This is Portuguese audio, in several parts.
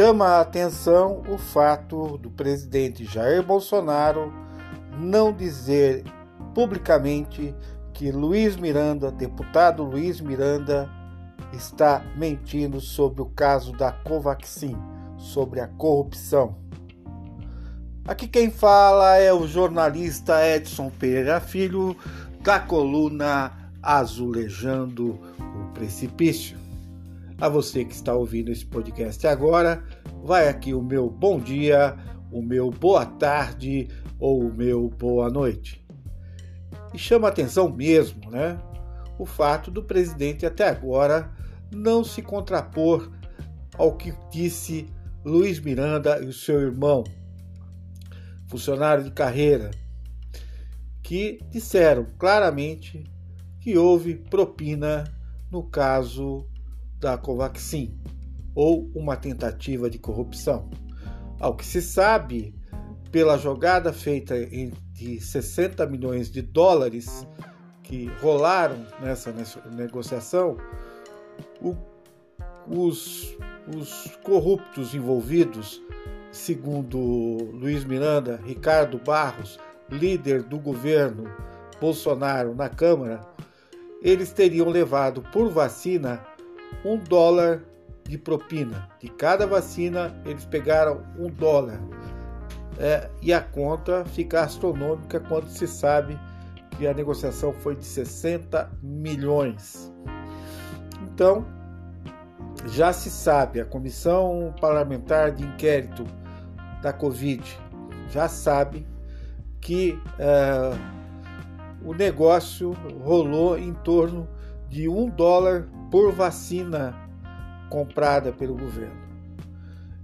chama a atenção o fato do presidente Jair Bolsonaro não dizer publicamente que Luiz Miranda, deputado Luiz Miranda, está mentindo sobre o caso da Covaxin, sobre a corrupção. Aqui quem fala é o jornalista Edson Pereira Filho, da coluna Azulejando o Precipício. A você que está ouvindo esse podcast agora, vai aqui o meu bom dia, o meu boa tarde ou o meu boa noite. E chama atenção mesmo, né? O fato do presidente até agora não se contrapor ao que disse Luiz Miranda e o seu irmão, funcionário de carreira, que disseram claramente que houve propina no caso da Covaxin ou uma tentativa de corrupção. Ao que se sabe, pela jogada feita de 60 milhões de dólares que rolaram nessa negociação, o, os, os corruptos envolvidos, segundo Luiz Miranda, Ricardo Barros, líder do governo Bolsonaro na Câmara, eles teriam levado por vacina um dólar de propina. De cada vacina, eles pegaram um dólar. É, e a conta fica astronômica quando se sabe que a negociação foi de 60 milhões. Então, já se sabe, a Comissão Parlamentar de Inquérito da Covid já sabe que uh, o negócio rolou em torno de um dólar por vacina comprada pelo governo.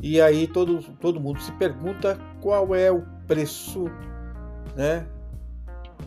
E aí todo, todo mundo se pergunta qual é o preço né,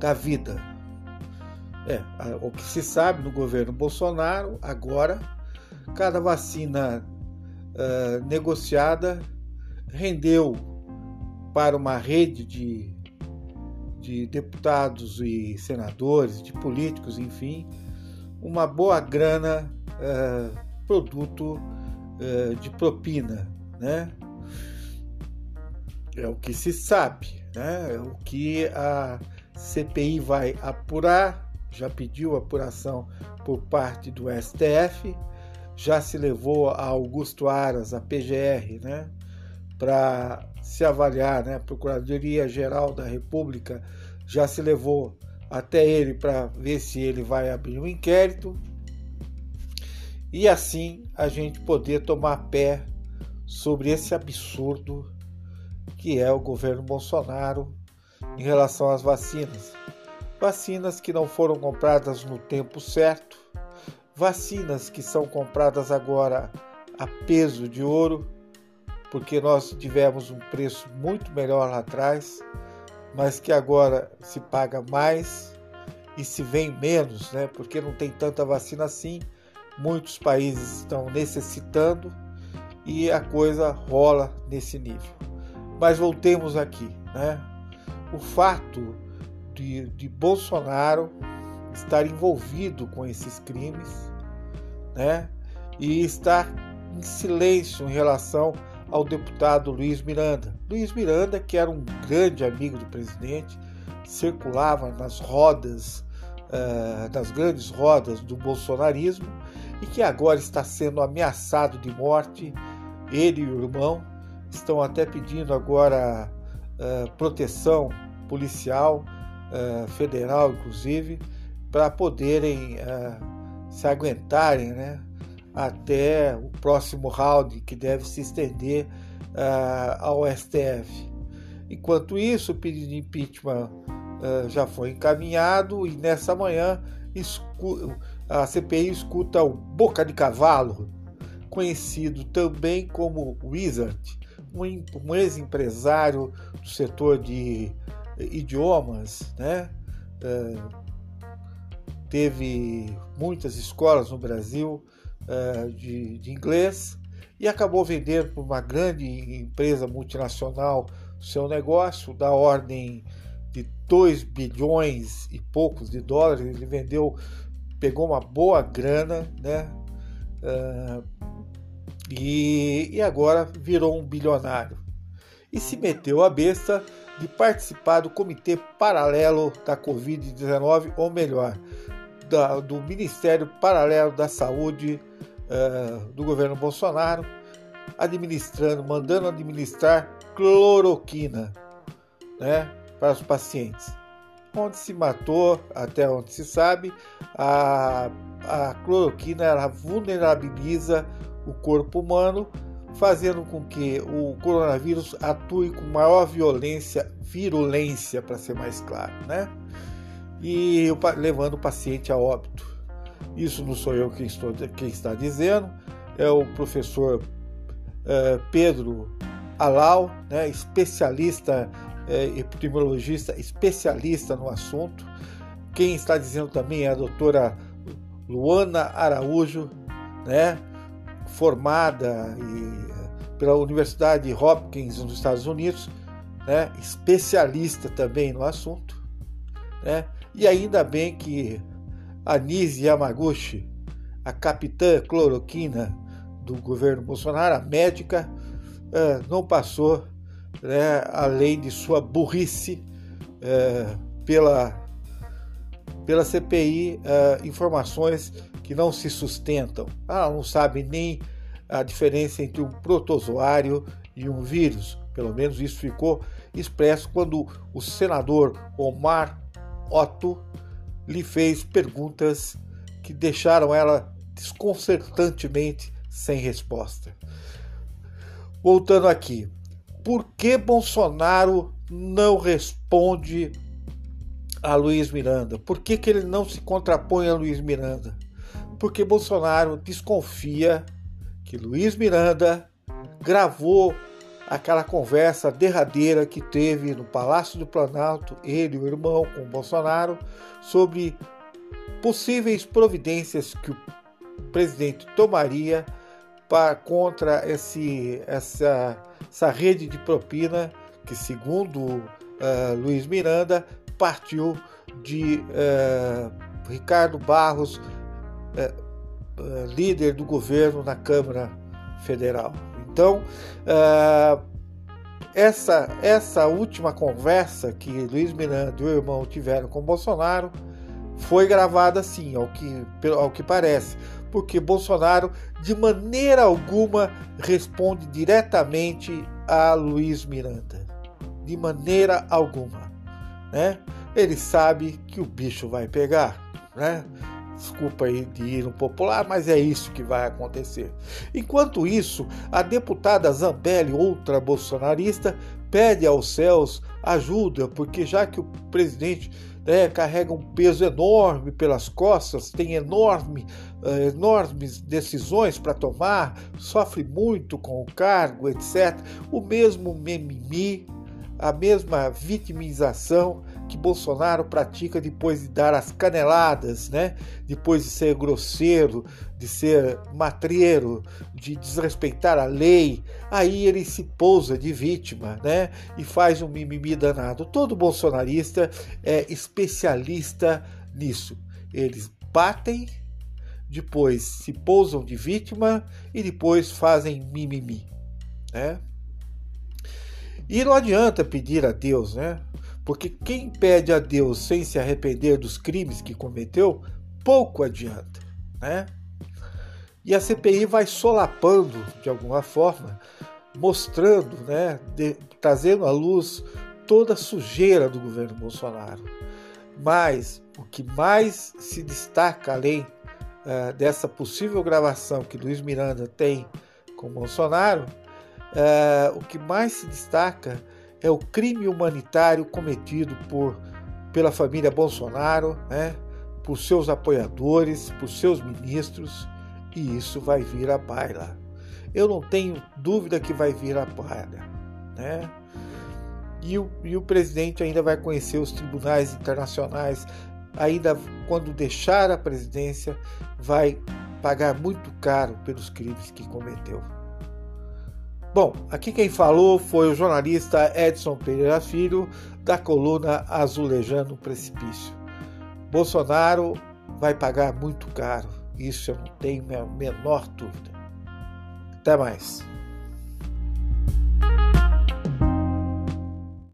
da vida. É, o que se sabe no governo Bolsonaro agora, cada vacina uh, negociada rendeu para uma rede de, de deputados e senadores, de políticos, enfim, uma boa grana uh, produto uh, de propina, né? É o que se sabe, né? É o que a CPI vai apurar, já pediu apuração por parte do STF, já se levou a Augusto Aras, a PGR, né? Para se avaliar, né? A Procuradoria Geral da República já se levou até ele para ver se ele vai abrir um inquérito e assim a gente poder tomar pé sobre esse absurdo que é o governo Bolsonaro em relação às vacinas. Vacinas que não foram compradas no tempo certo, vacinas que são compradas agora a peso de ouro, porque nós tivemos um preço muito melhor lá atrás, mas que agora se paga mais e se vem menos, né? Porque não tem tanta vacina assim. Muitos países estão necessitando e a coisa rola nesse nível. Mas voltemos aqui, né? O fato de, de Bolsonaro estar envolvido com esses crimes, né? E estar em silêncio em relação ao deputado Luiz Miranda. Luiz Miranda, que era um grande amigo do presidente, circulava nas rodas, uh, nas grandes rodas do bolsonarismo e que agora está sendo ameaçado de morte. Ele e o irmão estão até pedindo agora uh, proteção policial, uh, federal inclusive, para poderem se aguentarem, né? até o próximo round, que deve se estender uh, ao STF. Enquanto isso, o pedido de impeachment uh, já foi encaminhado e nessa manhã a CPI escuta o Boca de Cavalo, conhecido também como Wizard, um, ex-empresário do setor de idiomas, né? Uh, teve muitas escolas no Brasil, uh, de, de inglês e acabou vendendo para uma grande empresa multinacional seu negócio da ordem de 2 bilhões e poucos de dólares. Ele vendeu, pegou uma boa grana, né? Uh, e, e agora virou um bilionário. E se meteu a besta de participar do Comitê Paralelo da Covid-19, ou melhor, da, do Ministério Paralelo da Saúde uh, do governo Bolsonaro, administrando, mandando administrar cloroquina né, para os pacientes. Onde se matou, até onde se sabe, a, a cloroquina ela vulnerabiliza o corpo humano, fazendo com que o coronavírus atue com maior violência, virulência, para ser mais claro, né? E levando o paciente a óbito. Isso não sou eu quem, estou, quem está dizendo, é o professor é, Pedro Alau, né, especialista, é, epidemiologista, especialista no assunto. Quem está dizendo também é a doutora Luana Araújo, né, formada e, pela Universidade Hopkins nos Estados Unidos, né, especialista também no assunto. Né, e ainda bem que a Nise Yamaguchi, a capitã cloroquina do governo Bolsonaro, a médica, é, não passou, né, além de sua burrice, é, pela, pela CPI, é, informações que não se sustentam. Ela não sabe nem a diferença entre um protozoário e um vírus. Pelo menos isso ficou expresso quando o senador Omar Otto lhe fez perguntas que deixaram ela desconcertantemente sem resposta. Voltando aqui, por que Bolsonaro não responde a Luiz Miranda? Por que, que ele não se contrapõe a Luiz Miranda? Porque Bolsonaro desconfia que Luiz Miranda gravou aquela conversa derradeira que teve no Palácio do Planalto, ele e o irmão com o Bolsonaro, sobre possíveis providências que o presidente tomaria para, contra esse, essa, essa rede de propina que, segundo uh, Luiz Miranda, partiu de uh, Ricardo Barros, uh, líder do governo na Câmara Federal. Então, essa, essa última conversa que Luiz Miranda e o irmão tiveram com Bolsonaro foi gravada sim, ao que, ao que parece, porque Bolsonaro de maneira alguma responde diretamente a Luiz Miranda. De maneira alguma. Né? Ele sabe que o bicho vai pegar. Né? Desculpa aí de ir no popular, mas é isso que vai acontecer. Enquanto isso, a deputada Zambelli, outra bolsonarista, pede aos céus ajuda, porque já que o presidente né, carrega um peso enorme pelas costas, tem enorme, uh, enormes decisões para tomar, sofre muito com o cargo, etc. O mesmo mimimi, a mesma vitimização que Bolsonaro pratica depois de dar as caneladas, né? depois de ser grosseiro, de ser matreiro, de desrespeitar a lei, aí ele se pousa de vítima né? e faz um mimimi danado. Todo bolsonarista é especialista nisso. Eles batem, depois se pousam de vítima e depois fazem mimimi. Né? E não adianta pedir a Deus, né? Porque quem pede a Deus sem se arrepender dos crimes que cometeu, pouco adianta, né? E a CPI vai solapando de alguma forma, mostrando, né, de, trazendo à luz toda a sujeira do governo Bolsonaro. Mas o que mais se destaca além uh, dessa possível gravação que Luiz Miranda tem com Bolsonaro, uh, o que mais se destaca é o crime humanitário cometido por, pela família Bolsonaro, né, por seus apoiadores, por seus ministros, e isso vai vir à baila. Eu não tenho dúvida que vai vir à baila. Né? E o, e o presidente ainda vai conhecer os tribunais internacionais, ainda quando deixar a presidência, vai pagar muito caro pelos crimes que cometeu. Bom, aqui quem falou foi o jornalista Edson Pereira Filho, da coluna Azulejando o Precipício. Bolsonaro vai pagar muito caro, isso eu não tenho a menor dúvida. Até mais.